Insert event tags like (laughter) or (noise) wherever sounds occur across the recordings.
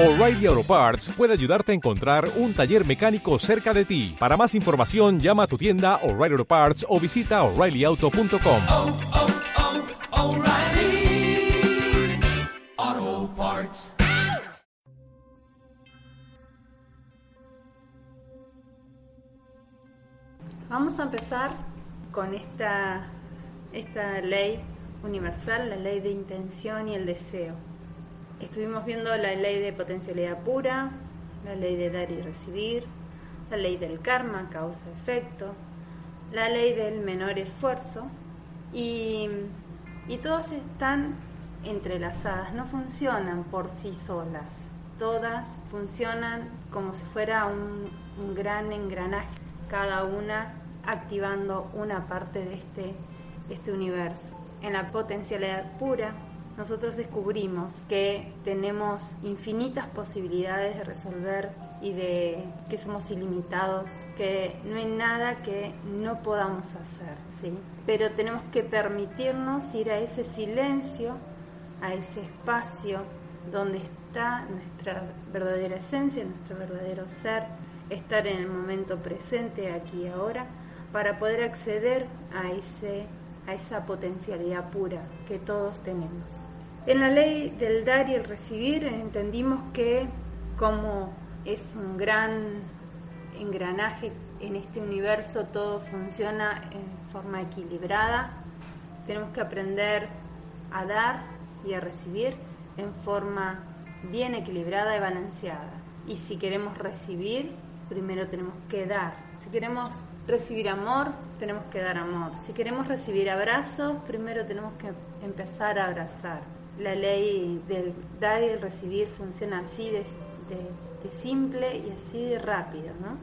O'Reilly Auto Parts puede ayudarte a encontrar un taller mecánico cerca de ti. Para más información, llama a tu tienda O'Reilly Auto Parts o visita oreillyauto.com. oh, oh, Parts. Vamos a empezar con esta, esta ley universal, la ley de intención y el deseo. Estuvimos viendo la ley de potencialidad pura, la ley de dar y recibir, la ley del karma, causa-efecto, la ley del menor esfuerzo y, y todas están entrelazadas, no funcionan por sí solas, todas funcionan como si fuera un, un gran engranaje, cada una activando una parte de este, este universo. En la potencialidad pura, nosotros descubrimos que tenemos infinitas posibilidades de resolver y de que somos ilimitados, que no hay nada que no podamos hacer, ¿sí? Pero tenemos que permitirnos ir a ese silencio, a ese espacio donde está nuestra verdadera esencia, nuestro verdadero ser, estar en el momento presente, aquí y ahora, para poder acceder a, ese, a esa potencialidad pura que todos tenemos. En la ley del dar y el recibir entendimos que como es un gran engranaje en este universo, todo funciona en forma equilibrada, tenemos que aprender a dar y a recibir en forma bien equilibrada y balanceada. Y si queremos recibir, primero tenemos que dar. Si queremos recibir amor, tenemos que dar amor. Si queremos recibir abrazos, primero tenemos que empezar a abrazar. La ley del dar y el recibir funciona así de, de, de simple y así de rápido, ¿no?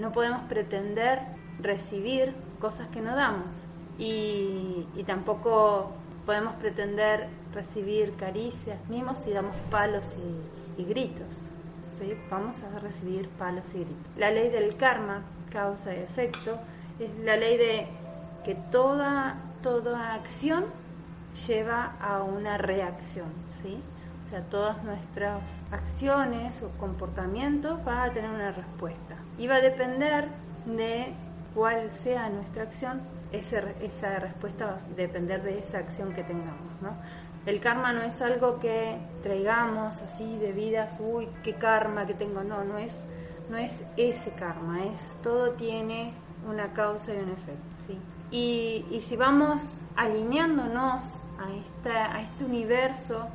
No podemos pretender recibir cosas que no damos y, y tampoco podemos pretender recibir caricias, mismos si damos palos y, y gritos. ¿sí? Vamos a recibir palos y gritos. La ley del karma, causa y efecto, es la ley de que toda, toda acción lleva a una reacción, ¿sí? O sea, todas nuestras acciones o comportamientos van a tener una respuesta. Y va a depender de cuál sea nuestra acción, esa respuesta va a depender de esa acción que tengamos, ¿no? El karma no es algo que traigamos así de vidas, uy, qué karma que tengo, no, no es, no es ese karma, es todo tiene una causa y un efecto, ¿sí? Y, y si vamos alineándonos a, este universo,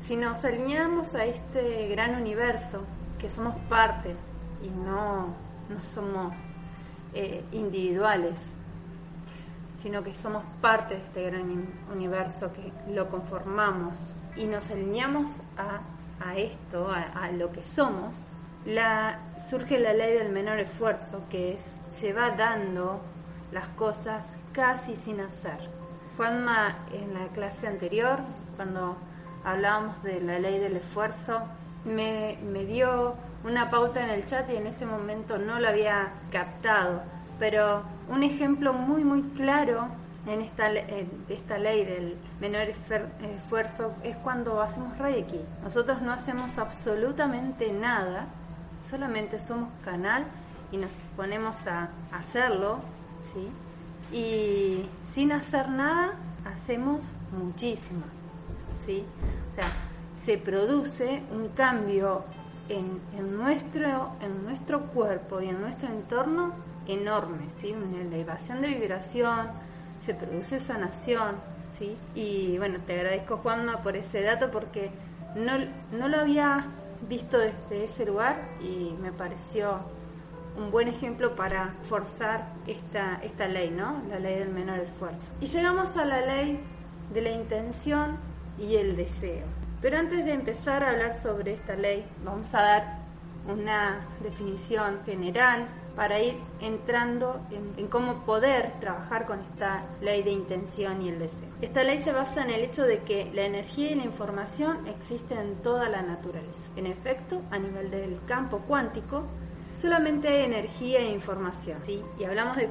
si nos alineamos a este gran universo, que somos parte y no, no somos eh, individuales, sino que somos parte de este gran universo, que lo conformamos y nos alineamos a, a esto, a, lo que somos, surge la ley del menor esfuerzo, que es, se va dando las cosas casi sin hacer. Juanma, en la clase anterior, cuando hablábamos de la ley del esfuerzo, me, me dio una pauta en el chat y en ese momento no lo había captado pero un ejemplo muy muy claro en esta, en esta ley del menor esfuerzo es cuando hacemos Reiki. Nosotros no hacemos absolutamente nada, solamente somos canal y nos ponemos a hacerlo, ¿sí? Y sin hacer nada hacemos muchísimo, ¿sí? O sea, se produce un cambio en, en, nuestro, en nuestro cuerpo y en nuestro entorno enorme, ¿sí? una elevación de vibración, se produce sanación, ¿sí? y bueno, te agradezco Juanma por ese dato porque no, no lo había visto desde ese lugar y me pareció un buen ejemplo para forzar esta, esta ley, ¿no? La ley del menor esfuerzo. Y llegamos a la ley de la intención y el deseo. Pero antes de empezar a hablar sobre esta ley, vamos a dar una definición general para ir entrando en, en, cómo poder trabajar con esta ley de intención y el deseo. Esta ley se basa en el hecho de que la energía y la información existen en toda la naturaleza. En efecto, a nivel del campo cuántico, solamente hay energía e información. Y hablamos de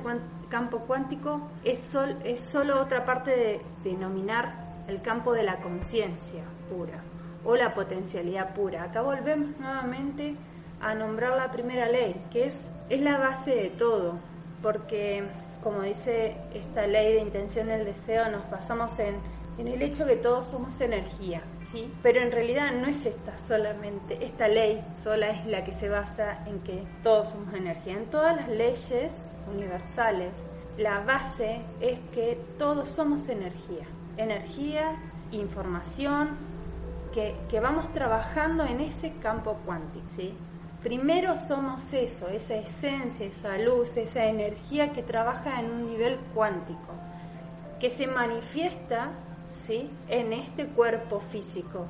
campo cuántico, es solo otra parte de denominar el campo de la conciencia pura o la potencialidad pura. Acá volvemos nuevamente a nombrar la primera ley, que es, es la base de todo, porque como dice esta ley de intención del deseo, nos basamos en, en el hecho que todos somos energía, ¿sí? Pero en realidad no es esta solamente, esta ley sola es la que se basa en que todos somos energía. En todas las leyes universales, la base es que todos somos energía, energía, información, que, que vamos trabajando en ese campo cuántico, ¿sí? primero somos eso, esa esencia, esa luz, esa energía que trabaja en un nivel cuántico, que se manifiesta ¿sí? en este cuerpo físico,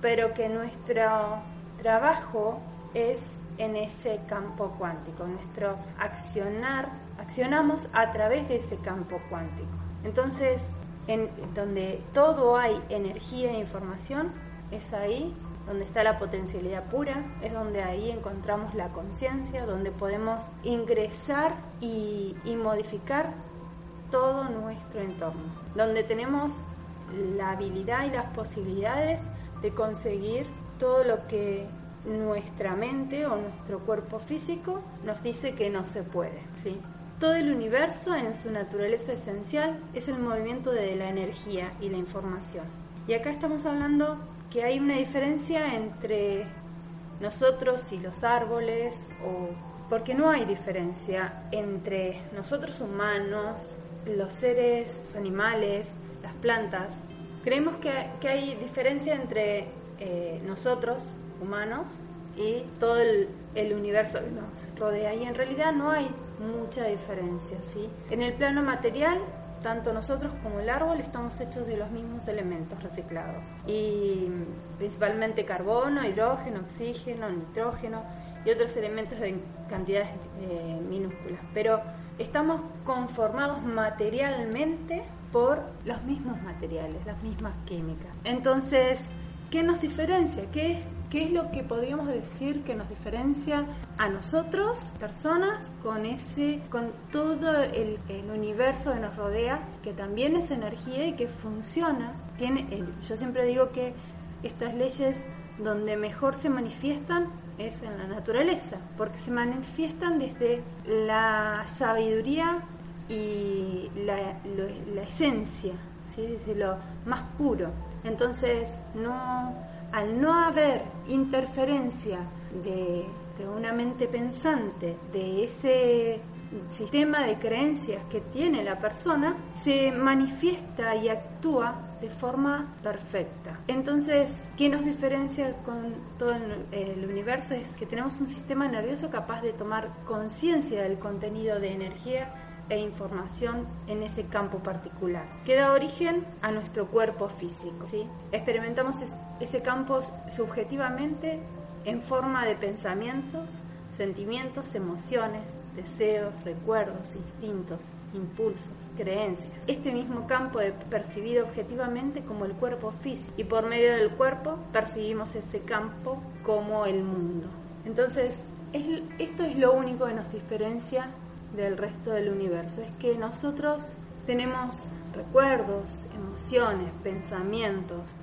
pero que nuestro trabajo es en ese campo cuántico, nuestro accionar, accionamos a través de ese campo cuántico. Entonces, en donde todo hay energía e información, es ahí donde está la potencialidad pura, es donde ahí encontramos la conciencia, donde podemos ingresar y, y, modificar todo nuestro entorno, donde tenemos la habilidad y las posibilidades de conseguir todo lo que nuestra mente o nuestro cuerpo físico nos dice que no se puede, ¿sí? Todo el universo en su naturaleza esencial es el movimiento de la energía y la información. Y acá estamos hablando que hay una diferencia entre nosotros y los árboles, o porque no hay diferencia entre nosotros humanos, los seres, los animales, las plantas. Creemos que, que hay diferencia entre eh, nosotros, humanos, y todo el, el, universo que nos rodea. Y en realidad no hay mucha diferencia. ¿sí? En el plano material tanto nosotros como el árbol estamos hechos de los mismos elementos reciclados y principalmente carbono, hidrógeno, oxígeno, nitrógeno y otros elementos en cantidades eh, minúsculas. Pero estamos conformados materialmente por los mismos materiales, las mismas químicas. Entonces, ¿qué nos diferencia? ¿Qué es ¿Qué es lo que podríamos decir que nos diferencia a nosotros, personas, con ese, con todo el, universo que nos rodea, que también es energía y que funciona? Tiene, yo siempre digo que estas leyes donde mejor se manifiestan es en la naturaleza, porque se manifiestan desde la sabiduría y la, la esencia, ¿sí? desde lo más puro. Entonces, no al no haber interferencia de, de, una mente pensante, de ese sistema de creencias que tiene la persona, se manifiesta y actúa de forma perfecta. Entonces, ¿qué nos diferencia con todo el universo? Es que tenemos un sistema nervioso capaz de tomar conciencia del contenido de energía e información en ese campo particular, que da origen a nuestro cuerpo físico. ¿sí? Experimentamos ese campo subjetivamente en forma de pensamientos, sentimientos, emociones, deseos, recuerdos, instintos, impulsos, creencias. Este mismo campo es percibido objetivamente como el cuerpo físico y por medio del cuerpo percibimos ese campo como el mundo. Entonces, es, esto es lo único que nos diferencia del resto del universo. Es que nosotros tenemos recuerdos, emociones, pensamientos,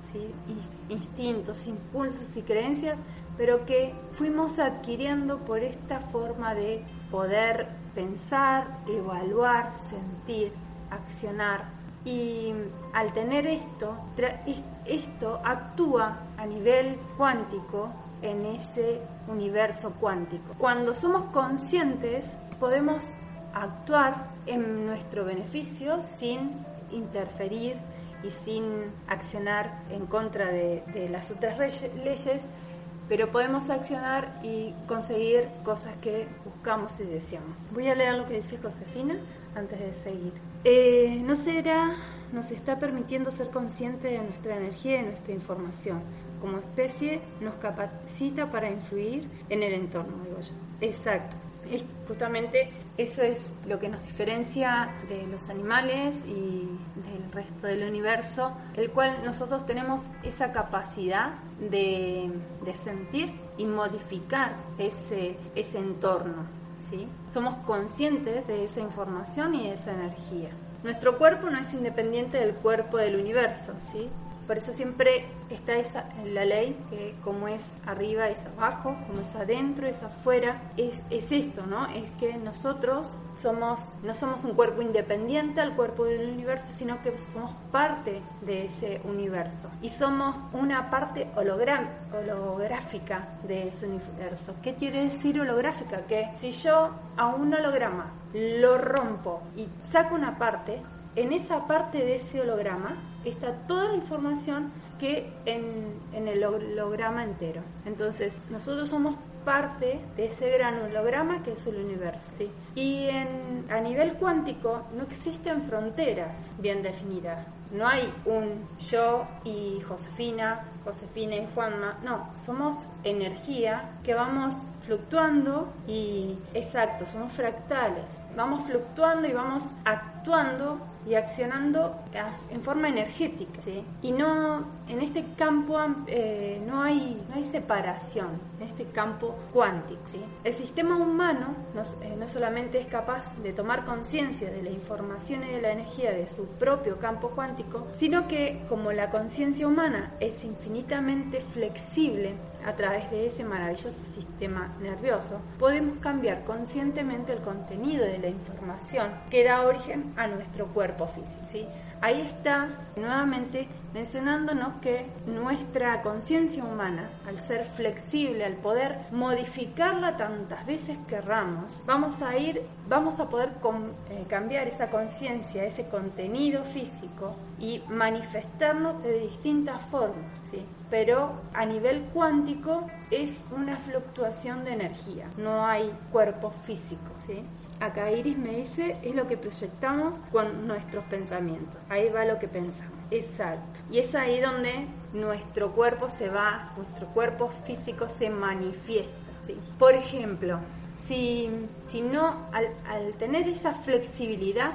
instintos, impulsos y creencias, pero que fuimos adquiriendo por esta forma de poder pensar, evaluar, sentir, accionar. Y al tener esto, esto actúa a nivel cuántico en ese universo cuántico. Cuando somos conscientes, podemos actuar en nuestro beneficio sin interferir y sin accionar en contra de, de las otras leyes, pero podemos accionar y conseguir cosas que buscamos y deseamos. Voy a leer lo que dice Josefina antes de seguir. Eh, no será, nos está permitiendo ser conscientes de nuestra energía y nuestra información. Como especie nos capacita para influir en el entorno, digo yo. Exacto. Es justamente eso es lo que nos diferencia de los animales y del resto del universo, el cual nosotros tenemos esa capacidad de, de sentir y modificar ese, ese entorno. ¿sí? Somos conscientes de esa información y de esa energía. Nuestro cuerpo no es independiente del cuerpo del universo, ¿sí? Por eso siempre está esa la ley que como es arriba es abajo, como es adentro es afuera. Es, es esto, ¿no? Es que nosotros somos no somos un cuerpo independiente al cuerpo del universo, sino que somos parte de ese universo y somos una parte hologram, holográfica de ese universo. ¿Qué quiere decir holográfica? Que si yo a un holograma lo rompo y saco una parte, en esa parte de ese holograma está toda la información que en, en el holograma entero. Entonces, nosotros somos parte de ese gran holograma que es el universo. Y a nivel cuántico no existen fronteras bien definidas. No hay un yo y Josefina, Josefina y Juanma. No, somos energía que vamos fluctuando y exacto, somos fractales. Vamos fluctuando y vamos actuando y accionando en forma energética. ¿sí? Y no, en este campo eh, no, hay, no hay separación, en este campo cuántico. ¿sí? El sistema humano no, eh, no solamente es capaz de tomar conciencia de la información y de la energía de su propio campo cuántico, sino que como la conciencia humana es infinitamente flexible a través de ese maravilloso sistema nervioso, podemos cambiar conscientemente el contenido de la información que da origen a nuestro cuerpo físico. Ahí está nuevamente mencionándonos que nuestra conciencia humana, al ser flexible, al poder modificarla tantas veces querramos, vamos a ir, vamos a poder eh, cambiar esa conciencia, ese contenido físico y manifestarnos de distintas formas, ¿sí? Pero a nivel cuántico es una fluctuación de energía, no hay cuerpo físico, ¿sí? Acá Iris me dice, es lo que proyectamos con nuestros pensamientos. Ahí va lo que pensamos. Exacto. Y es ahí donde nuestro cuerpo se va, nuestro cuerpo físico se manifiesta. ¿sí? Por ejemplo, si, si no, al, tener esa flexibilidad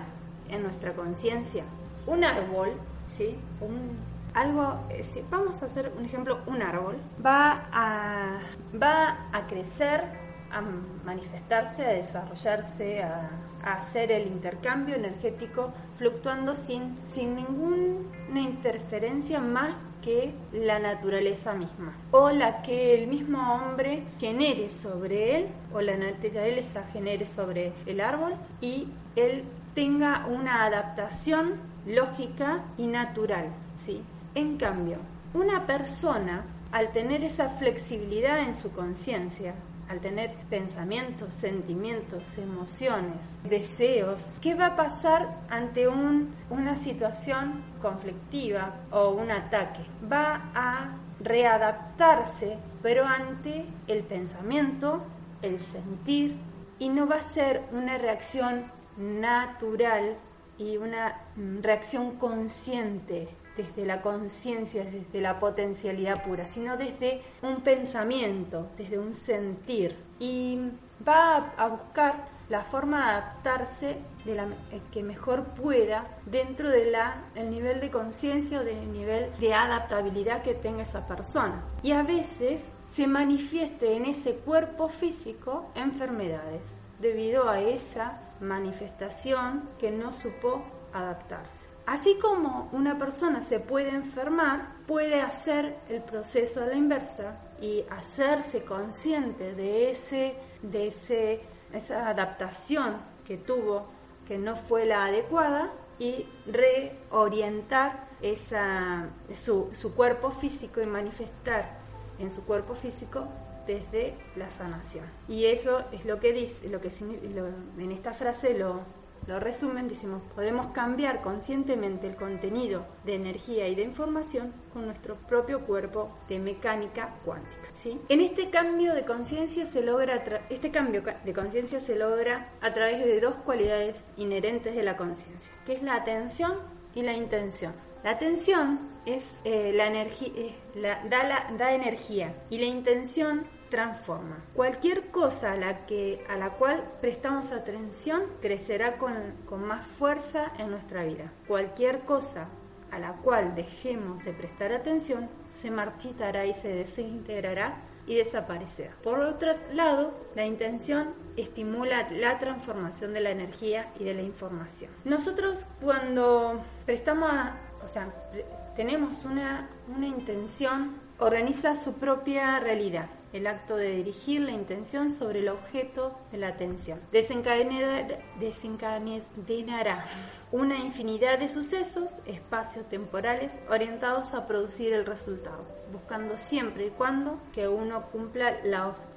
en nuestra conciencia, un árbol, ¿sí? Un, algo, eh, vamos a hacer un ejemplo, un árbol va a, va a crecer a manifestarse, a desarrollarse, a, hacer el intercambio energético fluctuando sin, sin ninguna interferencia más que la naturaleza misma o la que el mismo hombre genere sobre él o la naturaleza genere sobre el árbol y él tenga una adaptación lógica y natural, ¿sí? En cambio, una persona al tener esa flexibilidad en su conciencia, al tener pensamientos, sentimientos, emociones, deseos, ¿qué va a pasar ante un, una situación conflictiva o un ataque? Va a readaptarse, pero ante el pensamiento, el sentir, y no va a ser una reacción natural y una reacción consciente desde la conciencia, desde la potencialidad pura, sino desde un pensamiento, desde un sentir. Y va a buscar la forma de adaptarse de la eh, que mejor pueda dentro del el nivel de conciencia o del nivel de adaptabilidad que tenga esa persona. Y a veces se manifieste en ese cuerpo físico enfermedades debido a esa manifestación que no supo adaptarse. Así como una persona se puede enfermar, puede hacer el proceso a la inversa y hacerse consciente de, ese, de ese, esa adaptación que tuvo que no fue la adecuada y reorientar esa, su, su cuerpo físico y manifestar en su cuerpo físico desde la sanación. Y eso es lo que dice, lo que en esta frase lo, lo resumen, decimos, podemos cambiar conscientemente el contenido de energía y de información con nuestro propio cuerpo de mecánica cuántica. ¿sí? En este cambio de conciencia se logra este cambio de conciencia se logra a través de dos cualidades inherentes de la conciencia, que es la atención y la intención. La atención es eh, la energía, da, da energía y la intención transforma. Cualquier cosa a la, que, a la cual prestamos atención crecerá con, con más fuerza en nuestra vida. Cualquier cosa a la cual dejemos de prestar atención se marchitará y se desintegrará y desaparecerá. Por otro lado, la intención estimula la transformación de la energía y de la información. Nosotros cuando prestamos, o sea, tenemos una, una intención, organiza su propia realidad el acto de dirigir la intención sobre el objeto de la atención. Desencadenará, una infinidad de sucesos espacios temporales orientados a producir el resultado, buscando siempre y cuando que uno cumpla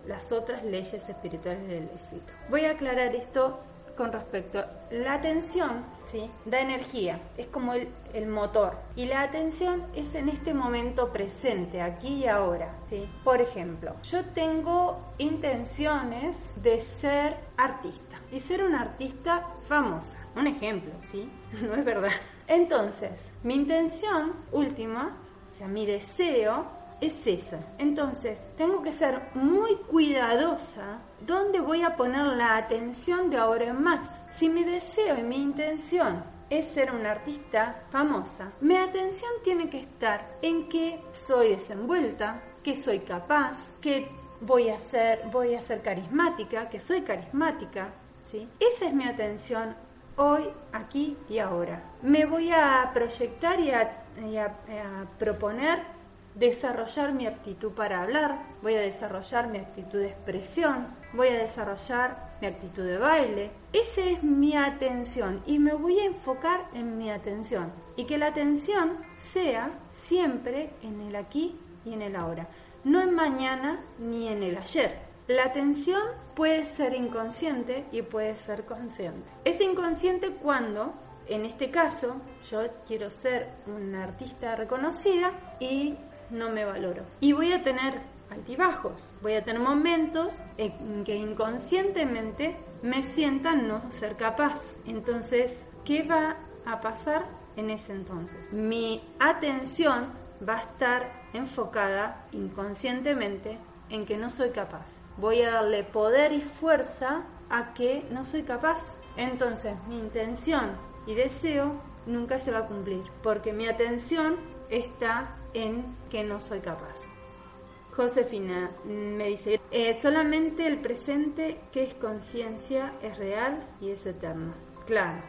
las otras leyes espirituales del éxito. Voy a aclarar esto con respecto. La atención ¿sí? da energía, es como el, motor. Y la atención es en este momento presente, aquí y ahora. ¿sí? Por ejemplo, yo tengo intenciones de ser artista y ser una artista famosa. Un ejemplo, ¿sí? (laughs) No es verdad. Entonces, mi intención última, o sea, mi deseo es esa. Entonces, tengo que ser muy cuidadosa dónde voy a poner la atención de ahora en más. Si mi deseo y mi intención es ser una artista famosa, mi atención tiene que estar en que soy desenvuelta, que soy capaz, que voy a ser, voy a ser carismática, que soy carismática, ¿sí? Esa es mi atención hoy, aquí y ahora. Me voy a proyectar y a, a proponer desarrollar mi aptitud para hablar, voy a desarrollar mi actitud de expresión, voy a desarrollar mi actitud de baile. Esa es mi atención y me voy a enfocar en mi atención y que la atención sea siempre en el aquí y en el ahora, no en mañana ni en el ayer. La atención puede ser inconsciente y puede ser consciente. Es inconsciente cuando en este caso, yo quiero ser una artista reconocida y no me valoro. Y voy a tener altibajos, voy a tener momentos en que inconscientemente me sienta no ser capaz. Entonces, ¿qué va a pasar en ese entonces? Mi atención va a estar enfocada inconscientemente en que no soy capaz. Voy a darle poder y fuerza a que no soy capaz. Entonces mi intención y deseo nunca se va a cumplir, porque mi atención está en que no soy capaz. Josefina me dice, eh, solamente el presente que es conciencia es real y es eterno. Claro,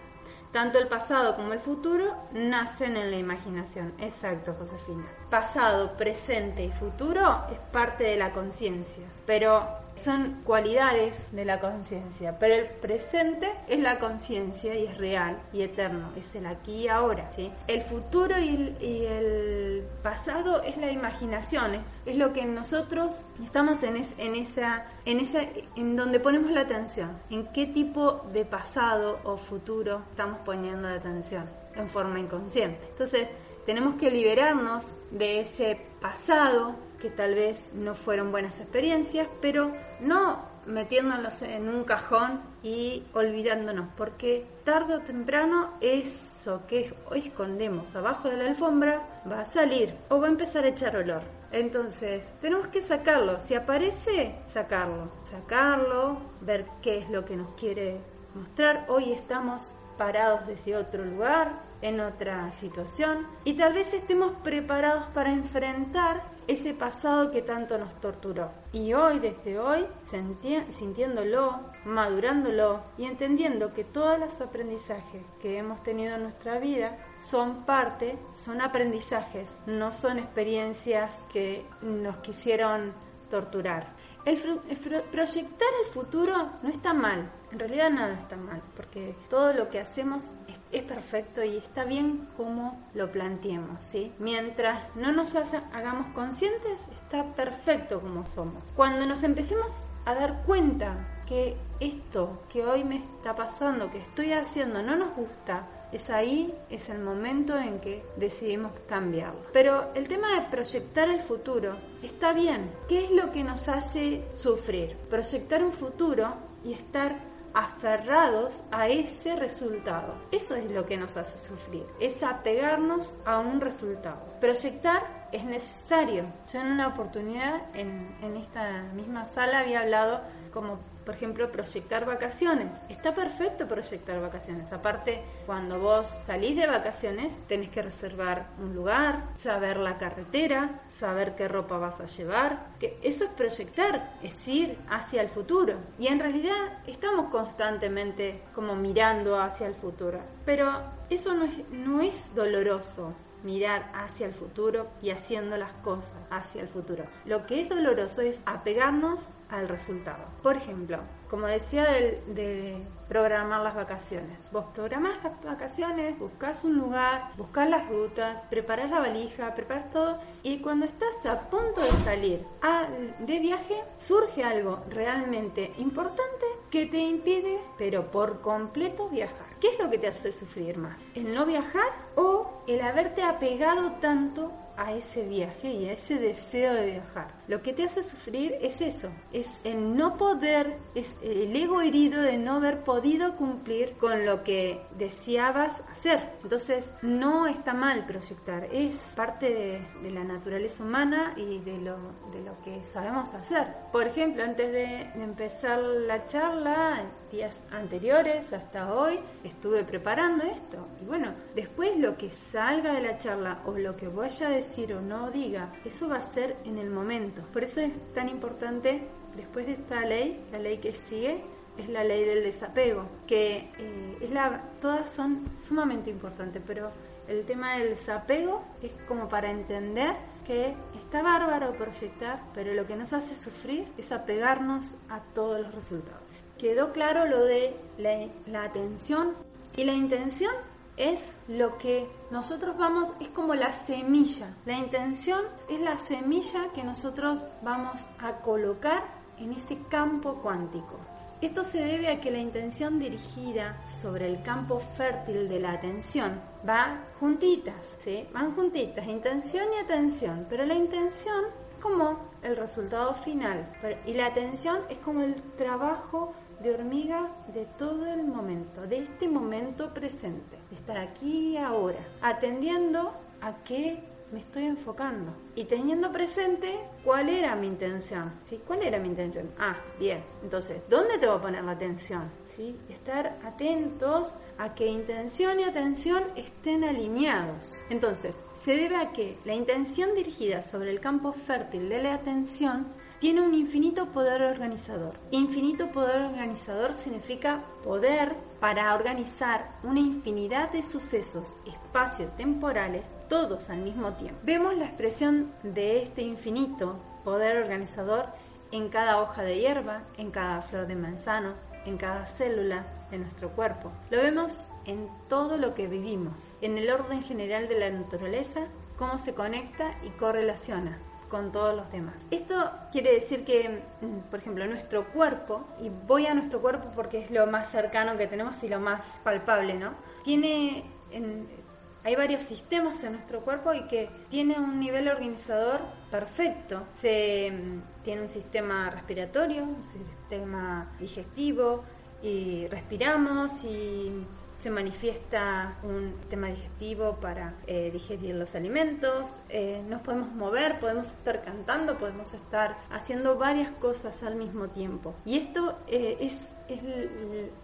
tanto el pasado como el futuro nacen en la imaginación. Exacto, Josefina. Pasado, presente y futuro es parte de la conciencia, pero son cualidades de la conciencia, pero el presente es la conciencia y es real y eterno, es el aquí y ahora. El futuro y el, pasado es la imaginación, es, lo que nosotros estamos en, en, esa, en, esa, en donde ponemos la atención, en qué tipo de pasado o futuro estamos poniendo la atención en forma inconsciente. Entonces, tenemos que liberarnos de ese pasado que tal vez no fueron buenas experiencias, pero no metiéndonos en un cajón y olvidándonos, porque tarde o temprano eso que hoy escondemos abajo de la alfombra va a salir o va a empezar a echar olor. Entonces, tenemos que sacarlo. Si aparece, sacarlo. Sacarlo, ver qué es lo que nos quiere mostrar. Hoy estamos parados desde otro lugar, en otra situación, y tal vez estemos preparados para enfrentar ese pasado que tanto nos torturó. Y hoy, desde hoy, sintiéndolo, madurándolo y entendiendo que todos los aprendizajes que hemos tenido en nuestra vida son parte, son aprendizajes, no son experiencias que nos quisieron torturar. Proyectar el futuro no está mal, en realidad nada está mal, porque todo lo que hacemos es, perfecto y está bien como lo planteemos, ¿sí? Mientras no nos hagamos conscientes, está perfecto como somos. Cuando nos empecemos a dar cuenta que esto que hoy me está pasando, que estoy haciendo, no nos gusta, es ahí, es el momento en que decidimos cambiarlo. Pero el tema de proyectar el futuro está bien. ¿Qué es lo que nos hace sufrir? Proyectar un futuro y estar aferrados a ese resultado. Eso es lo que nos hace sufrir, es apegarnos a un resultado. Proyectar es necesario. Yo en una oportunidad en, en esta misma sala había hablado como por ejemplo, proyectar vacaciones. Está perfecto proyectar vacaciones. Aparte, cuando vos salís de vacaciones, tenés que reservar un lugar, saber la carretera, saber qué ropa vas a llevar. Que eso es proyectar, es ir hacia el futuro. Y en realidad estamos constantemente como mirando hacia el futuro. Pero eso no es, no es doloroso mirar hacia el futuro y haciendo las cosas hacia el futuro. Lo que es doloroso es apegarnos al resultado. Por ejemplo, como decía de, de programar las vacaciones. Vos programás las vacaciones, buscas un lugar, buscas las rutas, preparas la valija, preparas todo y cuando estás a punto de salir a, de viaje surge algo realmente importante que te impide, pero por completo, viajar. ¿Qué es lo que te hace sufrir más? ¿El no viajar o el haberte apegado tanto a ese viaje y a ese deseo de viajar. Lo que te hace sufrir es eso, es el no poder, es el ego herido de no haber podido cumplir con lo que deseabas hacer. Entonces, no está mal proyectar, es parte de, la naturaleza humana y de lo, de lo que sabemos hacer. Por ejemplo, antes de, de empezar la charla, días anteriores hasta hoy, estuve preparando esto. Y bueno, después lo que salga de la charla o lo que vaya a decir o no diga, eso va a ser en el momento. Por eso es tan importante, después de esta ley, la ley que sigue, es la ley del desapego, que eh, es la, todas son sumamente importantes, pero el tema del desapego es como para entender que está bárbaro proyectar, pero lo que nos hace sufrir es apegarnos a todos los resultados. Quedó claro lo de la, la atención y la intención es lo que nosotros vamos, es como la semilla. La intención es la semilla que nosotros vamos a colocar en ese campo cuántico. Esto se debe a que la intención dirigida sobre el campo fértil de la atención va juntitas, ¿sí? Van juntitas, intención y atención, pero la intención es como el resultado final y la atención es como el trabajo de hormiga de todo el momento, de este momento presente, de estar aquí y ahora, atendiendo a qué me estoy enfocando y teniendo presente cuál era mi intención. ¿sí? ¿Cuál era mi intención? Ah, bien. Entonces, ¿dónde te voy a poner la atención? ¿sí? Estar atentos a que intención y atención estén alineados. Entonces, se debe a que la intención dirigida sobre el campo fértil de la atención tiene un infinito poder organizador. Infinito poder organizador significa poder para organizar una infinidad de sucesos espacio-temporales todos al mismo tiempo. Vemos la expresión de este infinito poder organizador en cada hoja de hierba, en cada flor de manzano, en cada célula de nuestro cuerpo. Lo vemos en todo lo que vivimos, en el orden general de la naturaleza, cómo se conecta y correlaciona con todos los demás. Esto quiere decir que, mm, por ejemplo, nuestro cuerpo, y voy a nuestro cuerpo porque es lo más cercano que tenemos y lo más palpable, ¿no? Tiene, en, hay varios sistemas en nuestro cuerpo y que tiene un nivel organizador perfecto. Se, mm, tiene un sistema respiratorio, un sistema digestivo, y respiramos y se manifiesta un sistema digestivo para eh, digerir los alimentos, eh, nos podemos mover, podemos estar cantando, podemos estar haciendo varias cosas al mismo tiempo. Y esto eh, es,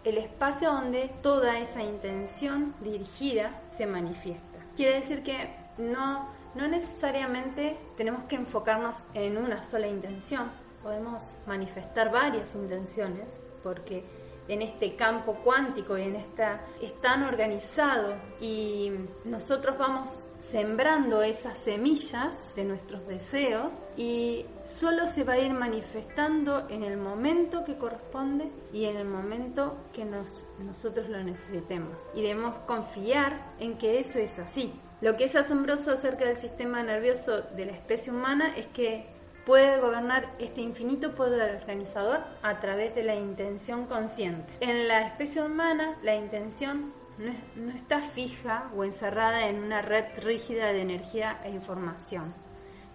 el espacio donde toda esa intención dirigida se manifiesta. Quiere decir que no, no necesariamente tenemos que enfocarnos en una sola intención, podemos manifestar varias intenciones porque en este campo cuántico y en esta es tan organizado y nosotros vamos sembrando esas semillas de nuestros deseos y solo se va a ir manifestando en el momento que corresponde y en el momento que nos, nosotros lo necesitemos y debemos confiar en que eso es así. Lo que es asombroso acerca del sistema nervioso de la especie humana es que puede gobernar este infinito poder organizador a través de la intención consciente. En la especie humana, la intención no, es, no, está fija o encerrada en una red rígida de energía e información.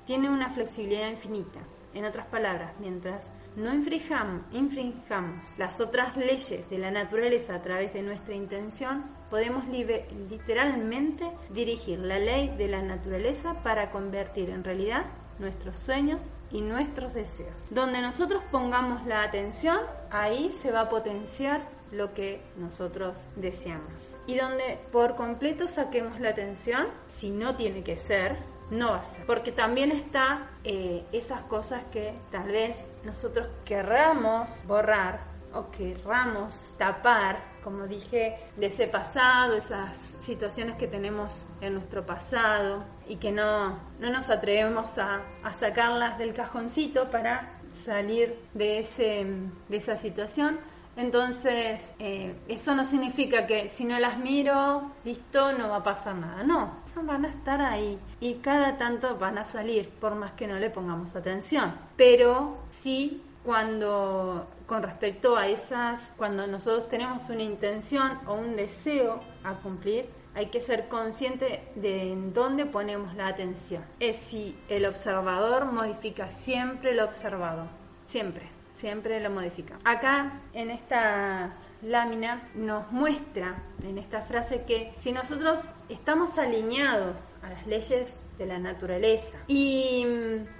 Tiene una flexibilidad infinita. En otras palabras, mientras no infringamos, infringamos las otras leyes de la naturaleza a través de nuestra intención, podemos literalmente dirigir la ley de la naturaleza para convertir en realidad nuestros sueños y nuestros deseos. Donde nosotros pongamos la atención, ahí se va a potenciar lo que nosotros deseamos. Y donde por completo saquemos la atención, si no tiene que ser, no va a ser. Porque también está eh, esas cosas que tal vez nosotros querramos borrar o querramos tapar como dije, de ese pasado, esas situaciones que tenemos en nuestro pasado y que no, no nos atrevemos a, a sacarlas del cajoncito para salir de, ese, de esa situación. Entonces, eh, eso no significa que si no las miro, listo, no va a pasar nada. No, van a estar ahí y cada tanto van a salir, por más que no le pongamos atención. Pero sí, cuando con respecto a esas, cuando nosotros tenemos una intención o un deseo a cumplir, hay que ser consciente de en dónde ponemos la atención. Es si el observador modifica siempre lo observado, siempre, siempre lo modifica. Acá en esta lámina nos muestra en esta frase que si nosotros estamos alineados a las leyes de la naturaleza y,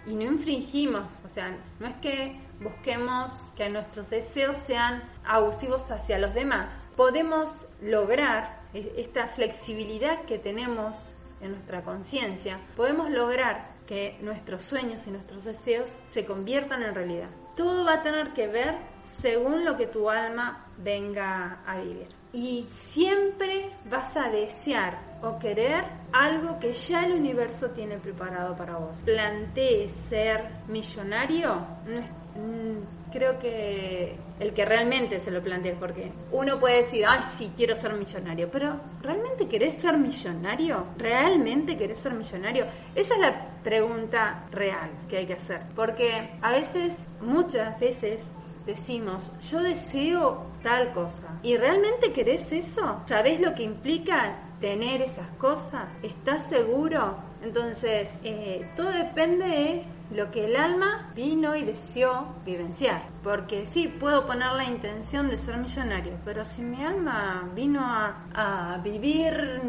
y no infringimos, o sea, no es que busquemos que nuestros deseos sean abusivos hacia los demás, podemos lograr esta flexibilidad que tenemos en nuestra conciencia, podemos lograr que nuestros sueños y nuestros deseos se conviertan en realidad. Todo va a tener que ver según lo que tu alma venga a vivir. Y siempre vas a desear o querer algo que ya el universo tiene preparado para vos. Plantee ser millonario, no es Mm, creo que el que realmente se lo plantea, porque uno puede decir, ay, sí, quiero ser millonario, pero ¿realmente querés ser millonario? ¿Realmente querés ser millonario? Esa es la pregunta real que hay que hacer, porque a veces, muchas veces, decimos, yo deseo tal cosa, ¿y realmente querés eso? ¿Sabés lo que implica tener esas cosas? ¿Estás seguro? Entonces, eh, todo depende de lo que el alma vino y deseó vivenciar. Porque sí, puedo poner la intención de ser millonario, pero si mi alma vino a, vivir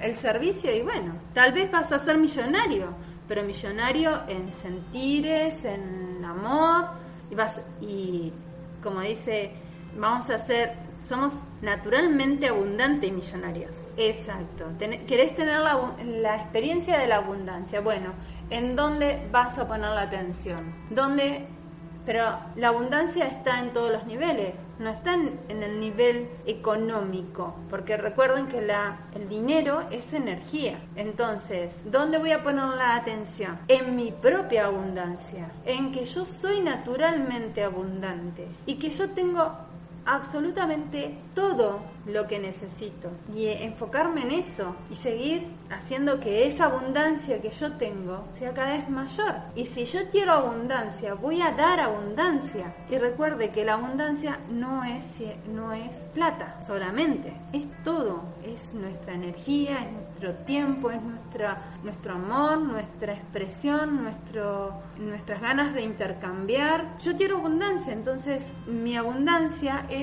el servicio, y bueno, tal vez vas a ser millonario, pero millonario en sentires, en amor, y, vas, como dice, vamos a ser somos naturalmente abundantes y millonarios. Exacto. ¿Querés tener la, la, experiencia de la abundancia? Bueno, en dónde vas a poner la atención. ¿Dónde? Pero la abundancia está en todos los niveles, no está en, el nivel económico, porque recuerden que el dinero es energía. Entonces, ¿dónde voy a poner la atención? En mi propia abundancia, en que yo soy naturalmente abundante y que yo tengo absolutamente todo lo que necesito y enfocarme en eso y seguir haciendo que esa abundancia que yo tengo sea cada vez mayor. Y si yo quiero abundancia, voy a dar abundancia. Y recuerde que la abundancia no es, no es plata solamente, es todo, es nuestra energía, es nuestro tiempo, es nuestra, nuestro amor, nuestra expresión, nuestro, nuestras ganas de intercambiar. Yo quiero abundancia, entonces mi abundancia es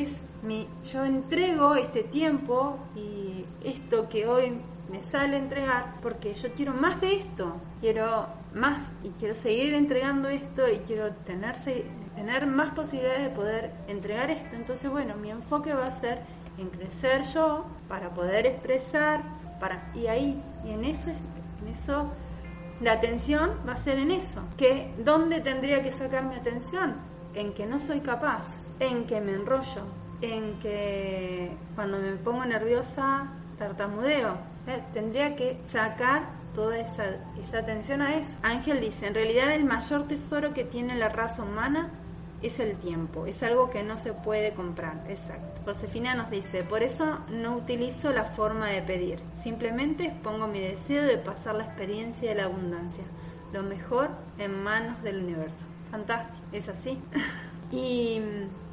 yo entrego este tiempo y esto que hoy me sale entregar porque yo quiero más de esto, quiero más y quiero seguir entregando esto y quiero tener, tener más posibilidades de poder entregar esto. Entonces, bueno, mi enfoque va a ser en crecer yo para poder expresar, para y ahí, y en eso, en eso la atención va a ser en eso. Que, ¿Dónde tendría que sacar mi atención? En que no soy capaz, en que me enrollo, en que cuando me pongo nerviosa tartamudeo. Eh, tendría que sacar toda esa, esa atención a eso. Ángel dice, en realidad el mayor tesoro que tiene la raza humana es el tiempo, es algo que no se puede comprar, exacto. Josefina nos dice, por eso no utilizo la forma de pedir, simplemente expongo mi deseo de pasar la experiencia de la abundancia, lo mejor en manos del universo. Fantástico, es así. (laughs) y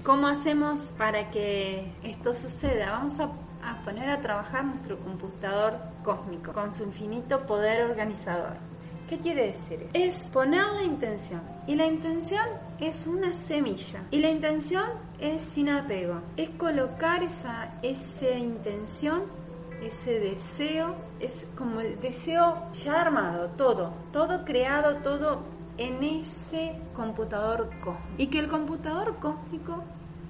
¿Cómo hacemos para que esto suceda? Vamos a, poner a trabajar nuestro computador cósmico con su infinito poder organizador. ¿Qué quiere decir? Es poner la intención. Y la intención es una semilla. Y la intención es sin apego. Es colocar esa, esa intención, ese deseo, es como el deseo ya armado, todo, todo creado, todo en ese computador cósmico. Y que el computador cósmico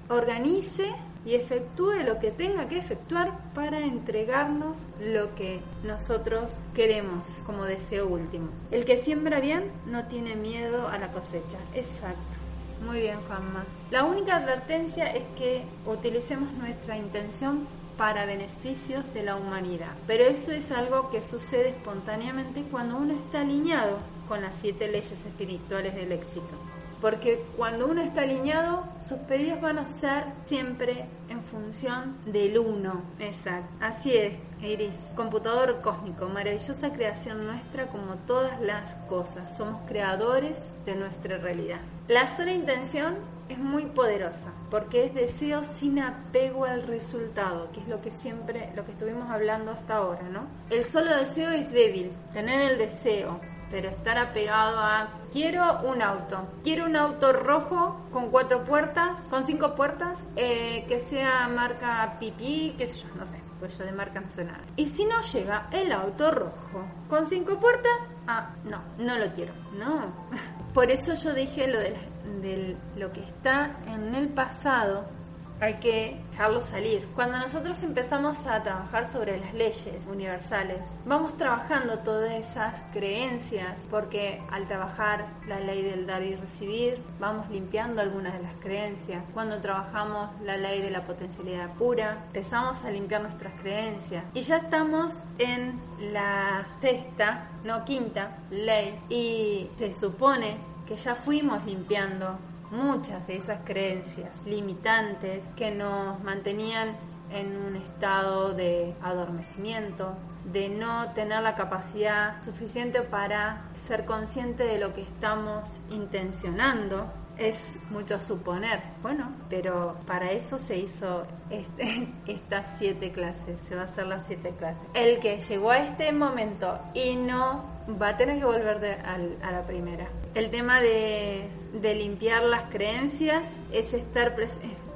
organice y efectúe lo que tenga que efectuar para entregarnos lo que nosotros queremos como deseo último. El que siembra bien no tiene miedo a la cosecha. Exacto. Muy bien, Juanma. La única advertencia es que utilicemos nuestra intención para beneficios de la humanidad. Pero eso es algo que sucede espontáneamente cuando uno está alineado con las siete leyes espirituales del éxito. Porque cuando uno está alineado, sus pedidos van a ser siempre en función del uno. Exacto. Así es, Iris. Computador cósmico, maravillosa creación nuestra como todas las cosas. Somos creadores de nuestra realidad. La sola intención es muy poderosa porque es deseo sin apego al resultado, que es lo que siempre, lo que estuvimos hablando hasta ahora, ¿no? El solo deseo es débil, tener el deseo, pero estar apegado a quiero un auto, quiero un auto rojo con cuatro puertas, con cinco puertas, eh, que sea marca pipí, qué sé yo, no sé, pues yo de marca no sé nada. Y si no llega el auto rojo con cinco puertas, ah, no, no lo quiero, no. (laughs) Por eso yo dije lo de, de lo que está en el pasado hay que dejarlo salir. Cuando nosotros empezamos a trabajar sobre las leyes universales, vamos trabajando todas esas creencias, porque al trabajar la ley del dar y recibir, vamos limpiando algunas de las creencias. Cuando trabajamos la ley de la potencialidad pura, empezamos a limpiar nuestras creencias. Y ya estamos en la sexta, no quinta, ley, y se supone que ya fuimos limpiando muchas de esas creencias limitantes que nos mantenían en un estado de adormecimiento, de no tener la capacidad suficiente para ser consciente de lo que estamos intencionando. Es mucho suponer, bueno, pero para eso se hizo este, (laughs) estas siete clases, se va a hacer las siete clases. El que llegó a este momento y no va a tener que volver de, al, a la primera. El tema de, de limpiar las creencias es estar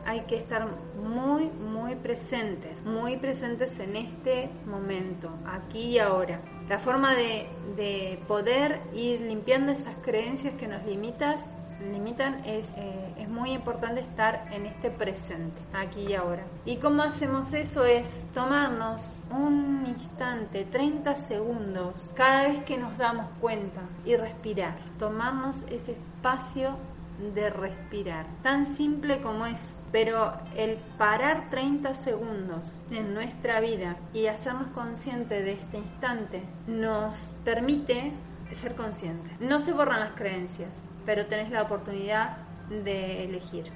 hay que estar muy, muy presentes, muy presentes en este momento, aquí y ahora. La forma de, de poder ir limpiando esas creencias que nos limitan limitan es, eh, es muy importante estar en este presente, aquí y ahora. ¿Y cómo hacemos eso? Es tomarnos un instante, 30 segundos, cada vez que nos damos cuenta y respirar. Tomarnos ese espacio de respirar. Tan simple como es. Pero el parar 30 segundos en nuestra vida y hacernos conscientes de este instante nos permite ser conscientes. No se borran las creencias, pero tenés la oportunidad de elegir,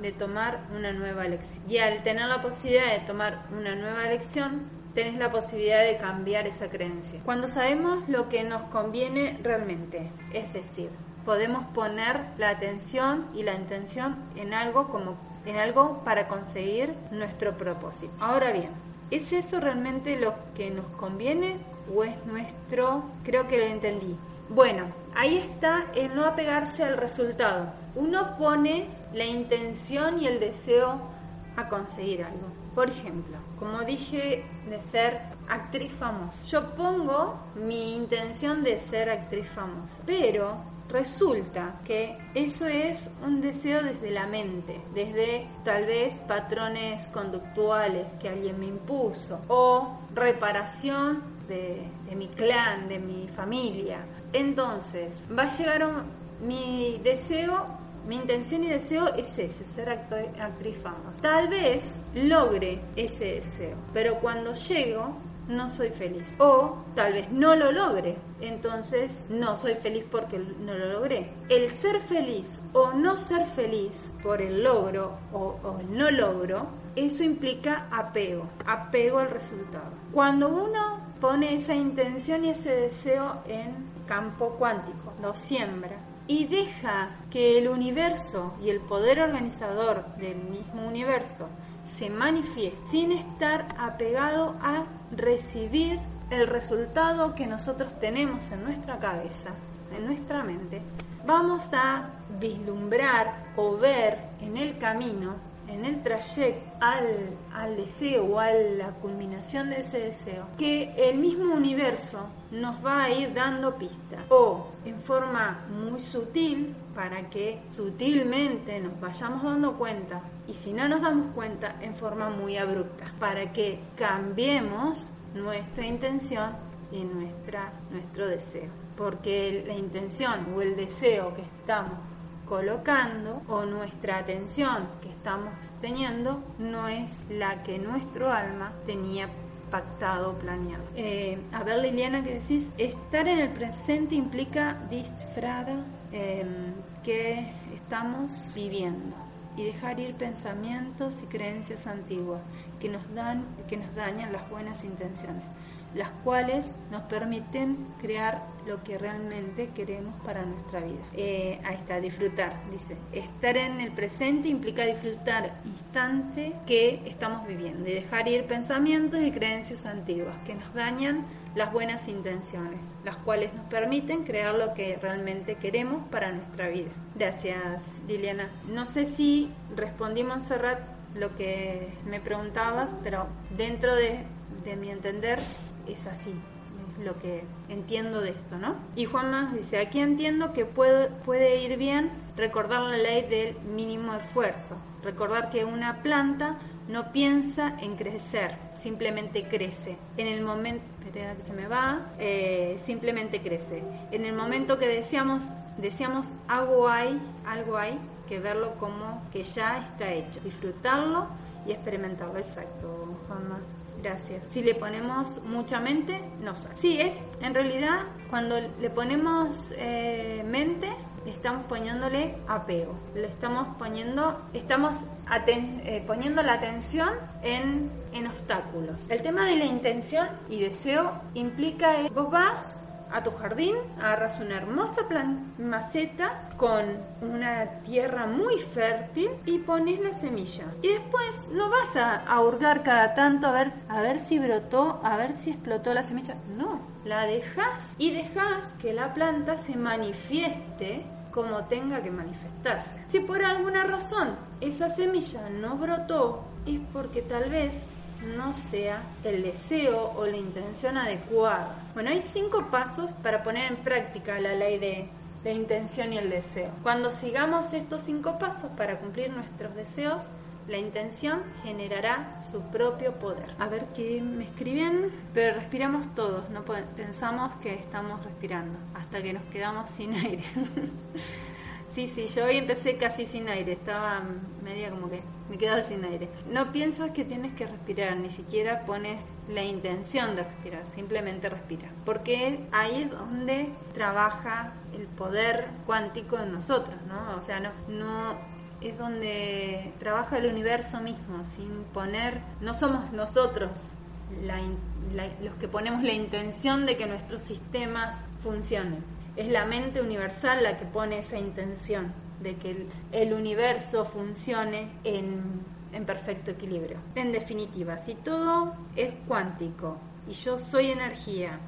de tomar una nueva elección. Y al tener la posibilidad de tomar una nueva elección, tenés la posibilidad de cambiar esa creencia. Cuando sabemos lo que nos conviene realmente, es decir, podemos poner la atención y la intención en algo como en algo para conseguir nuestro propósito. Ahora bien, ¿es eso realmente lo que nos conviene o es nuestro? Creo que lo entendí. Bueno, ahí está el no apegarse al resultado. Uno pone la intención y el deseo a conseguir algo. Por ejemplo, como dije de ser actriz famosa. Yo pongo mi intención de ser actriz famosa, pero resulta que eso es un deseo desde la mente, desde tal vez patrones conductuales que alguien me impuso o reparación de, mi clan, de mi familia entonces, va a llegar mi deseo, mi intención y deseo es ese, ser actriz famosa. Tal vez logre ese deseo, pero cuando llego no soy feliz. O tal vez no lo logre, entonces no soy feliz porque no lo logré. El ser feliz o no ser feliz por el logro o, no logro, eso implica apego, apego al resultado. Cuando uno pone esa intención y ese deseo en campo cuántico, lo siembra y deja que el universo y el poder organizador del mismo universo se manifieste sin estar apegado a recibir el resultado que nosotros tenemos en nuestra cabeza, en nuestra mente, vamos a vislumbrar o ver en el camino en el trayecto al, al deseo o a la culminación de ese deseo, que el mismo universo nos va a ir dando pistas o en forma muy sutil para que sutilmente nos vayamos dando cuenta y si no nos damos cuenta en forma muy abrupta para que cambiemos nuestra intención y nuestra, nuestro deseo. Porque la intención o el deseo que estamos colocando o nuestra atención que estamos teniendo no es la que nuestro alma tenía pactado, planeado. Eh, a ver, Liliana, que decís, estar en el presente implica disfrada em, que estamos viviendo y dejar ir pensamientos y creencias antiguas que nos dan que nos dañan las buenas intenciones las cuales nos permiten crear lo que realmente queremos para nuestra vida. Eh, ahí está, disfrutar, dice. Estar en el presente implica disfrutar instante que estamos viviendo y dejar ir pensamientos y creencias antiguas que nos dañan las buenas intenciones, las cuales nos permiten crear lo que realmente queremos para nuestra vida. Gracias, Liliana. No sé si respondí, Montserrat, lo que me preguntabas, pero dentro de, de mi entender, es así, es lo que entiendo de esto, ¿no? Y Juan más dice, aquí entiendo que puede, puede ir bien recordar la ley del mínimo esfuerzo, recordar que una planta no piensa en crecer, simplemente crece. En el momento, que se me va, eh, simplemente crece. En el momento que deseamos, deseamos algo hay, algo hay, que verlo como que ya está hecho, disfrutarlo y. Exacto, Juanma. Gracias. Si le ponemos mucha mente, no sale. Sí, es en realidad cuando le ponemos eh, mente, estamos poniéndole apego. Le estamos poniendo, estamos eh, poniendo la atención en, en obstáculos. El tema de la intención y deseo implica, vos vas a tu jardín, agarras una hermosa maceta con una tierra muy fértil y pones la semilla. Y después no vas a, hurgar cada tanto a ver, a ver si brotó, a ver si explotó la semilla. No, la dejas y dejas que la planta se manifieste como tenga que manifestarse. Si por alguna razón esa semilla no brotó, es porque tal vez no sea el deseo o la intención adecuada. Bueno, hay cinco pasos para poner en práctica la ley de la intención y el deseo. Cuando sigamos estos cinco pasos para cumplir nuestros deseos, la intención generará su propio poder. A ver qué me escriben, pero respiramos todos, no pensamos que estamos respirando hasta que nos quedamos sin aire. (laughs) Sí, sí, yo hoy empecé casi sin aire, estaba media como que me quedaba sin aire. No piensas que tienes que respirar, ni siquiera pones la intención de respirar, simplemente respira. Porque ahí es donde trabaja el poder cuántico en nosotros, ¿no? O sea, no, no es donde trabaja el universo mismo, sin poner, no somos nosotros los que ponemos la intención de que nuestros sistemas funcionen es la mente universal la que pone esa intención de que el, universo funcione en, en perfecto equilibrio. En definitiva, si todo es cuántico y yo soy energía,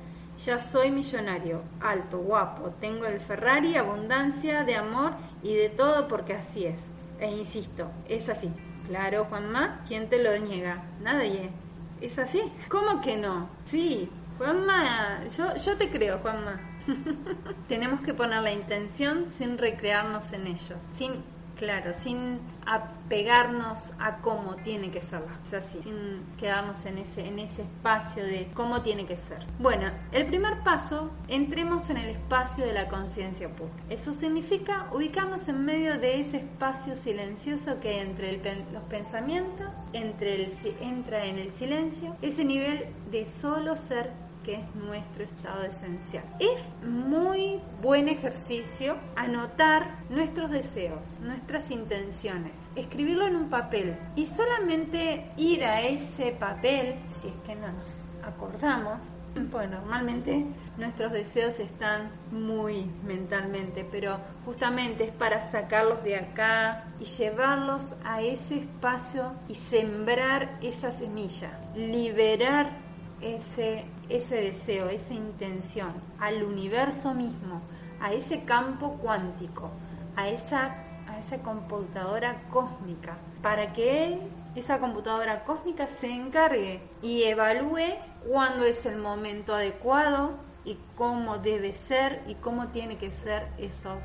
ya soy millonario, alto, guapo, tengo el Ferrari, abundancia de amor y de todo porque así es. E insisto, es así. Claro, Juanma, ¿quién te lo niega? Nadie. ¿Es así? ¿Cómo que no? Sí, Juanma, yo, yo te creo, Juanma. (laughs) Tenemos que poner la intención sin recrearnos en ellos, sin, claro, sin apegarnos a cómo tiene que ser así, sin quedarnos en ese, en ese espacio de cómo tiene que ser. Bueno, el primer paso, entremos en el espacio de la conciencia pura. Eso significa ubicarnos en medio de ese espacio silencioso que entre los pensamientos, entre el, entra en el silencio, ese nivel de solo ser que es nuestro estado esencial. Es muy buen ejercicio anotar nuestros deseos, nuestras intenciones, escribirlo en un papel y solamente ir a ese papel, si es que no nos acordamos, pues normalmente nuestros deseos están muy mentalmente, pero justamente es para sacarlos de acá y llevarlos a ese espacio y sembrar esa semilla, liberar ese, ese deseo, esa intención al universo mismo, a ese campo cuántico, a esa, a esa computadora cósmica, para que él, esa computadora cósmica, se encargue y evalúe cuándo es el momento adecuado y cómo debe ser y cómo tiene que ser esos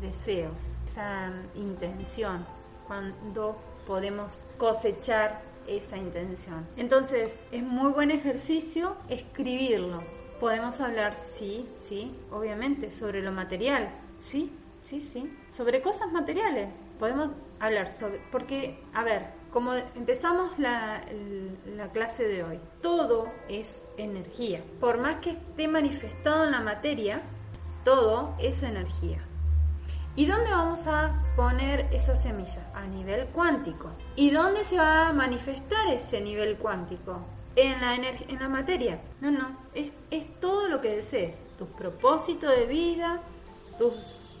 deseos, esa intención, cuando podemos cosechar esa intención. Entonces, es muy buen ejercicio escribirlo. Podemos hablar, sí, sí, obviamente, sobre lo material, sí, sí, sí. Sobre cosas materiales. Podemos hablar sobre... Porque, a ver, como empezamos la, la clase de hoy, todo es energía. Por más que esté manifestado en la materia, todo es energía. ¿Y dónde vamos a poner esa semilla? A nivel cuántico. ¿Y dónde se va a manifestar ese nivel cuántico? En la, en la materia. No, no, es, es todo lo que desees. Tus propósitos de vida, tus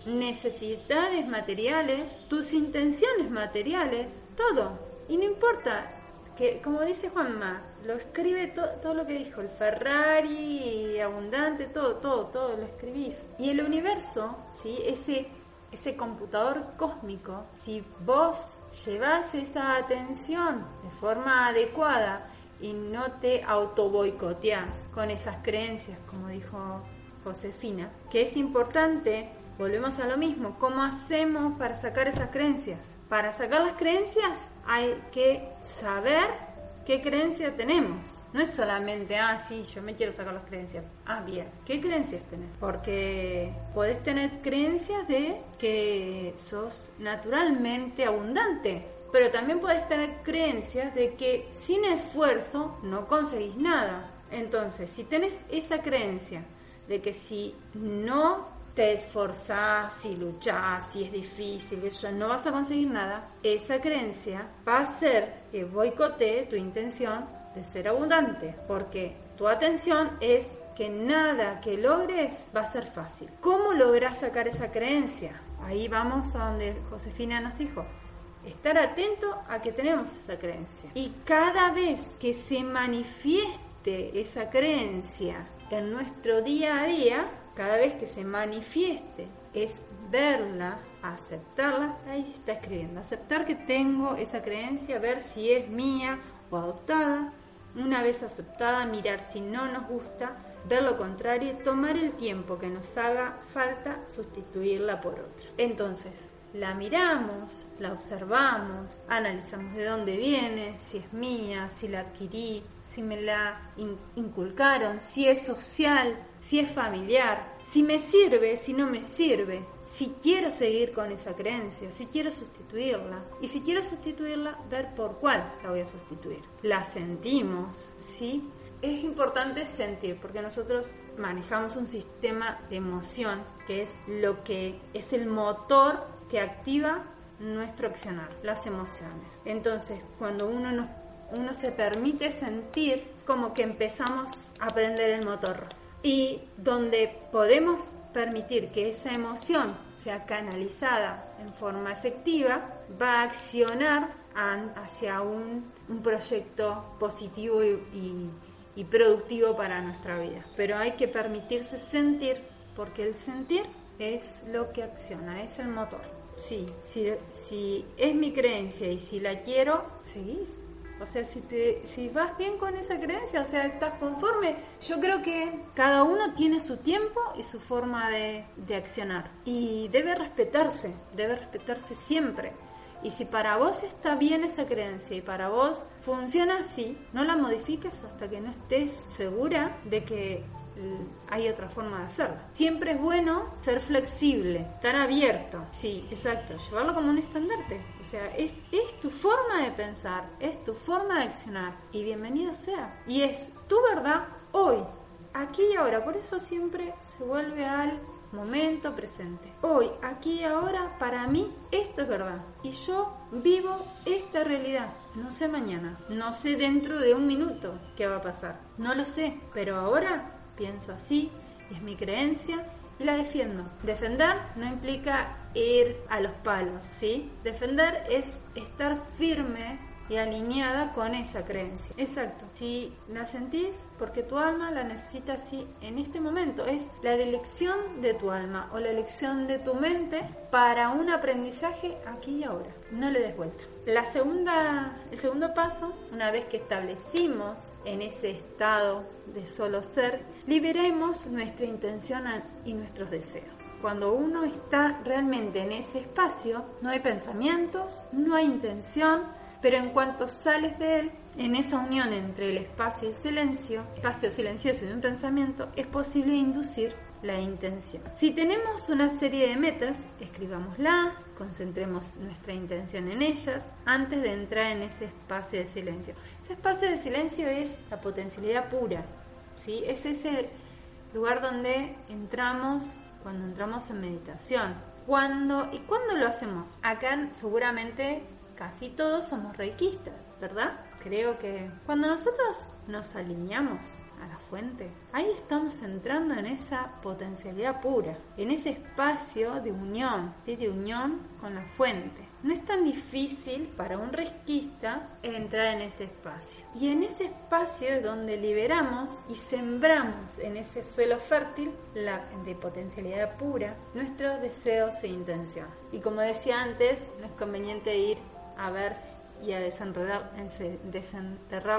necesidades materiales, tus intenciones materiales, todo. Y no importa, que como dice Juanma, lo escribe todo lo que dijo, el Ferrari abundante, todo, todo, todo lo escribís. Y el universo, ¿sí? ese ese computador cósmico, si vos llevas esa atención de forma adecuada y no te auto boicoteás con esas creencias, como dijo Josefina, que es importante, volvemos a lo mismo, ¿cómo hacemos para sacar esas creencias? Para sacar las creencias hay que saber ¿Qué creencia tenemos? No es solamente, ah, sí, yo me quiero sacar las creencias. Ah, bien. ¿Qué creencias tenés? Porque podés tener creencias de que sos naturalmente abundante, pero también podés tener creencias de que sin esfuerzo no conseguís nada. Entonces, si tenés esa creencia de que si no te esforzás, si luchás, si es difícil, eso no vas a conseguir nada, esa creencia va a hacer que boicotee tu intención de ser abundante, porque tu atención es que nada que logres va a ser fácil. ¿Cómo logras sacar esa creencia? Ahí vamos a donde Josefina nos dijo, estar atento a que tenemos esa creencia. Y cada vez que se manifieste esa creencia en nuestro día a día, cada vez que se manifieste, es verla, aceptarla, ahí está escribiendo, aceptar que tengo esa creencia, ver si es mía o adoptada, una vez aceptada, mirar si no nos gusta, ver lo contrario, tomar el tiempo que nos haga falta, sustituirla por otra. Entonces, la miramos, la observamos, analizamos de dónde viene, si es mía, si la adquirí, si me la inculcaron, si es social, si es familiar, si me sirve, si no me sirve, si quiero seguir con esa creencia, si quiero sustituirla. Y si quiero sustituirla, ver por cuál la voy a sustituir. La sentimos, ¿sí? Es importante sentir, porque nosotros manejamos un sistema de emoción que es lo que es el motor que activa nuestro accionar, las emociones. Entonces, cuando uno nos uno se permite sentir como que empezamos a aprender el motor. Y donde podemos permitir que esa emoción sea canalizada en forma efectiva, va a accionar hacia un, proyecto positivo y, y productivo para nuestra vida. Pero hay que permitirse sentir, porque el sentir es lo que acciona, es el motor. Sí, si, si es mi creencia y si la quiero, seguís o sea, si, te, si vas bien con esa creencia, o sea, estás conforme, yo creo que cada uno tiene su tiempo y su forma de, de accionar. Y debe respetarse, debe respetarse siempre. Y si para vos está bien esa creencia y para vos funciona así, no la modifiques hasta que no estés segura de que hay otra forma de hacerlo. Siempre es bueno ser flexible, estar abierto. Sí, exacto, llevarlo como un estandarte. O sea, es, es tu forma de pensar, es tu forma de accionar y bienvenido sea. Y es tu verdad hoy, aquí y ahora. Por eso siempre se vuelve al momento presente. Hoy, aquí y ahora, para mí esto es verdad. Y yo vivo esta realidad. No sé mañana, no sé dentro de un minuto qué va a pasar. No lo sé, pero ahora pienso así, es mi creencia y la defiendo. Defender no implica ir a los palos, ¿sí? Defender es estar firme y alineada con esa creencia. Exacto. Si la sentís, porque tu alma la necesita así en este momento. Es la elección de tu alma o la elección de tu mente para un aprendizaje aquí y ahora. No le des vuelta. La segunda, el segundo paso, una vez que establecimos en ese estado de solo ser, liberemos nuestra intención y nuestros deseos. Cuando uno está realmente en ese espacio, no hay pensamientos, no hay intención, pero en cuanto sales de él, en esa unión entre el espacio y el silencio, espacio silencioso y un pensamiento, es posible inducir la intención. Si tenemos una serie de metas, escribámosla, concentremos nuestra intención en ellas antes de entrar en ese espacio de silencio. Ese espacio de silencio es la potencialidad pura, ¿sí? es ese lugar donde entramos cuando entramos en meditación. ¿Cuándo y cuándo lo hacemos? Acá seguramente casi todos somos reikistas, ¿verdad? Creo que cuando nosotros nos alineamos a la fuente, ahí estamos entrando en esa potencialidad pura, en ese espacio de unión, de unión con la fuente. No es tan difícil para un resquista entrar en ese espacio. Y en ese espacio es donde liberamos y sembramos en ese suelo fértil la, de potencialidad pura nuestros deseos e intención. Y como decía antes, no es conveniente ir a ver y a desenterrar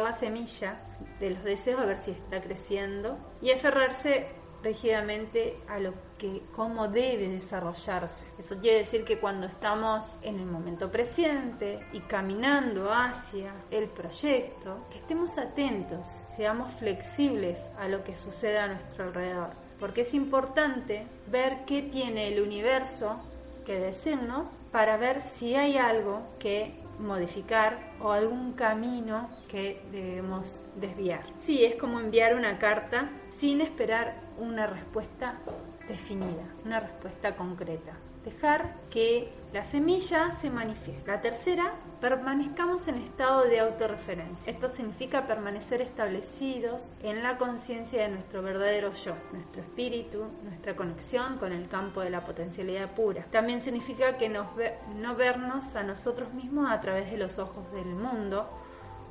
la semilla de los deseos a ver si está creciendo y aferrarse rígidamente a lo que cómo debe desarrollarse. Eso quiere decir que cuando estamos en el momento presente y caminando hacia el proyecto, que estemos atentos, seamos flexibles a lo que sucede a nuestro alrededor, porque es importante ver qué tiene el universo que decirnos para ver si hay algo que modificar o algún camino que debemos desviar. Sí, es como enviar una carta sin esperar una respuesta definida, una respuesta concreta dejar que la semilla se manifieste. La tercera, permanezcamos en estado de autorreferencia. Esto significa permanecer establecidos en la conciencia de nuestro verdadero yo, nuestro espíritu, nuestra conexión con el campo de la potencialidad pura. También significa que no vernos a nosotros mismos a través de los ojos del mundo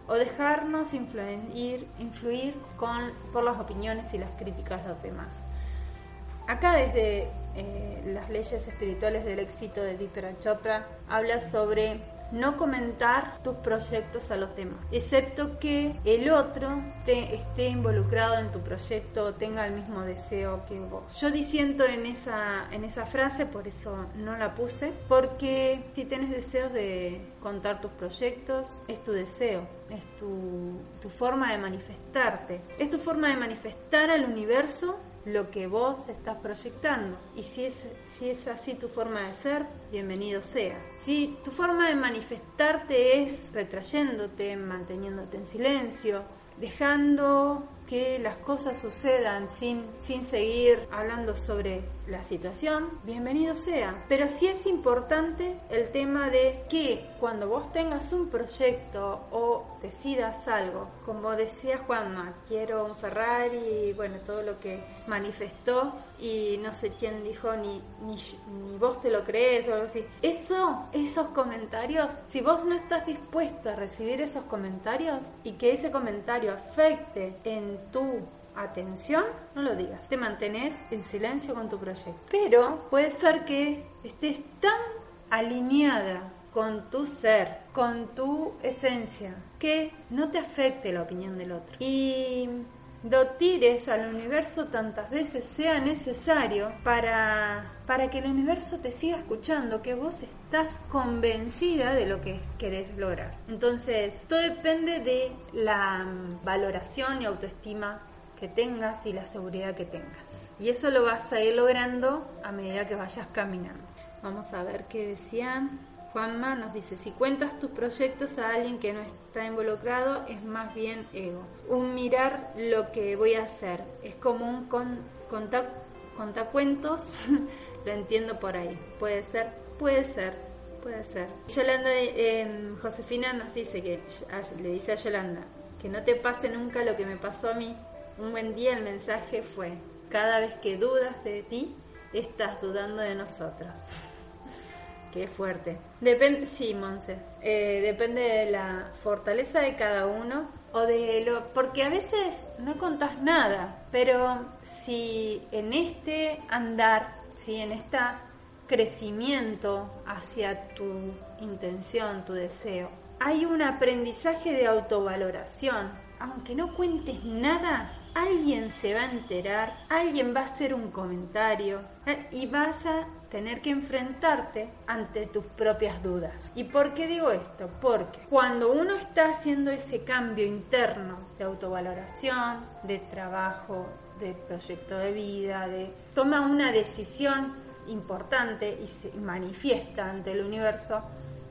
o dejarnos influir, por las opiniones y las críticas de los demás. Acá desde eh, las leyes espirituales del éxito de Deepak Chopra habla sobre no comentar tus proyectos a los demás, excepto que el otro te esté involucrado en tu proyecto, tenga el mismo deseo que vos. Yo disiento en esa, en esa frase, por eso no la puse, porque si tienes deseos de contar tus proyectos, es tu deseo, es tu, tu forma de manifestarte, es tu forma de manifestar al universo lo que vos estás proyectando. Y si es, si es así tu forma de ser, bienvenido sea. Si tu forma de manifestarte es retrayéndote, manteniéndote en silencio, dejando que las cosas sucedan sin, sin seguir hablando sobre la situación, bienvenido sea. Pero sí es importante el tema de que cuando vos tengas un proyecto o decidas algo, como decía Juanma, quiero un Ferrari, bueno, todo lo que manifestó y no sé quién dijo ni, ni, vos te lo crees o algo así. Eso, esos comentarios, si vos no estás dispuesto a recibir esos comentarios y que ese comentario afecte en tu atención, no lo digas. Te mantenés en silencio con tu proyecto. Pero puede ser que estés tan alineada con tu ser, con tu esencia, que no te afecte la opinión del otro. Y lo tires al universo tantas veces sea necesario para, para que el universo te siga escuchando, que vos estás convencida de lo que querés lograr. Entonces, todo depende de la valoración y autoestima que tengas y la seguridad que tengas. Y eso lo vas a ir logrando a medida que vayas caminando. Vamos a ver qué decían. Juanma nos dice, si cuentas tus proyectos a alguien que no está involucrado, es más bien ego. Un mirar lo que voy a hacer. Es como un con, contacuentos, (laughs) lo entiendo por ahí. Puede ser, puede ser, puede ser. Yolanda, eh, Josefina nos dice que, le dice a Yolanda, que no te pase nunca lo que me pasó a mí, un buen día el mensaje fue, cada vez que dudas de ti, estás dudando de nosotros. Qué fuerte. Depende, sí, Monse. Eh, depende de la fortaleza de cada uno o de lo, porque a veces no contás nada, pero si en este andar, si en este crecimiento hacia tu intención, tu deseo, hay un aprendizaje de autovaloración, aunque no cuentes nada, alguien se va a enterar, alguien va a hacer un comentario eh, y vas a tener que enfrentarte ante tus propias dudas. ¿Y por qué digo esto? Porque cuando uno está haciendo ese cambio interno de autovaloración, de trabajo, de proyecto de vida, de toma una decisión importante y se manifiesta ante el universo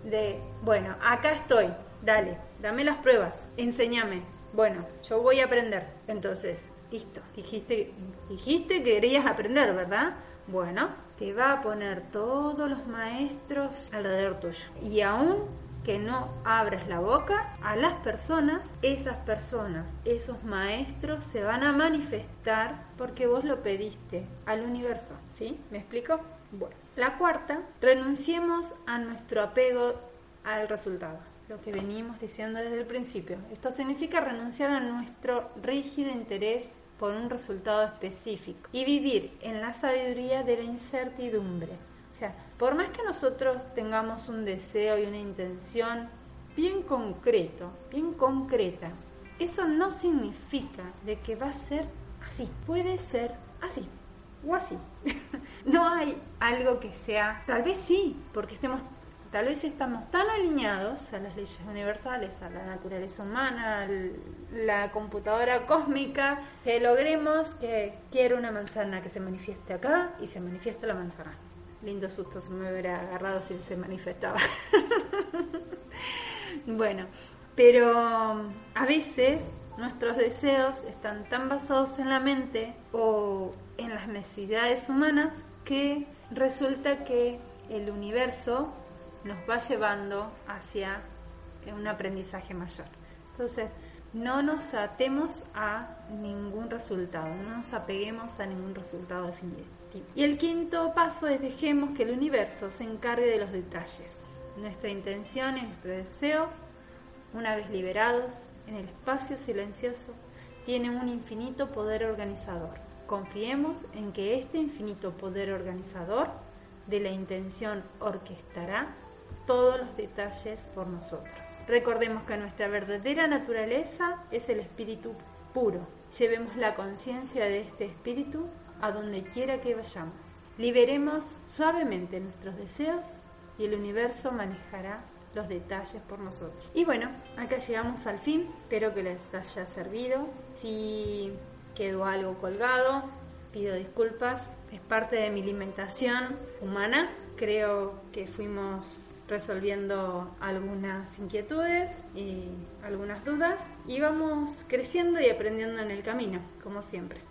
de, bueno, acá estoy, dale, dame las pruebas, enséñame. Bueno, yo voy a aprender. Entonces, listo, dijiste, dijiste que querías aprender, ¿verdad? Bueno, te va a poner todos los maestros alrededor tuyo. Y aún que no abras la boca a las personas, esas personas, esos maestros se van a manifestar porque vos lo pediste al universo. ¿Sí? ¿Me explico? Bueno, la cuarta, renunciemos a nuestro apego al resultado. Lo que venimos diciendo desde el principio. Esto significa renunciar a nuestro rígido interés por un resultado específico y vivir en la sabiduría de la incertidumbre. O sea, por más que nosotros tengamos un deseo y una intención bien concreto, bien concreta, eso no significa de que va a ser así. Puede ser así o así. (laughs) no hay algo que sea, tal vez sí, porque estemos Tal vez estamos tan alineados a las leyes universales, a la naturaleza humana, a la computadora cósmica, que logremos que quiero una manzana que se manifieste acá y se manifiesta la manzana. Lindo susto se me hubiera agarrado si se manifestaba. (laughs) bueno, pero a veces nuestros deseos están tan basados en la mente o en las necesidades humanas que resulta que el universo nos va llevando hacia un aprendizaje mayor. Entonces, no nos atemos a ningún resultado, no nos apeguemos a ningún resultado definitivo. Y el quinto paso es dejemos que el universo se encargue de los detalles. Nuestra intención y nuestros deseos, una vez liberados en el espacio silencioso, tienen un infinito poder organizador. Confiemos en que este infinito poder organizador de la intención orquestará todos los detalles por nosotros. Recordemos que nuestra verdadera naturaleza es el espíritu puro. Llevemos la conciencia de este espíritu a donde quiera que vayamos. Liberemos suavemente nuestros deseos y el universo manejará los detalles por nosotros. Y bueno, acá llegamos al fin. Espero que les haya servido. Si quedó algo colgado, pido disculpas. Es parte de mi alimentación humana. Creo que fuimos resolviendo algunas inquietudes y algunas dudas y vamos creciendo y aprendiendo en el camino, como siempre.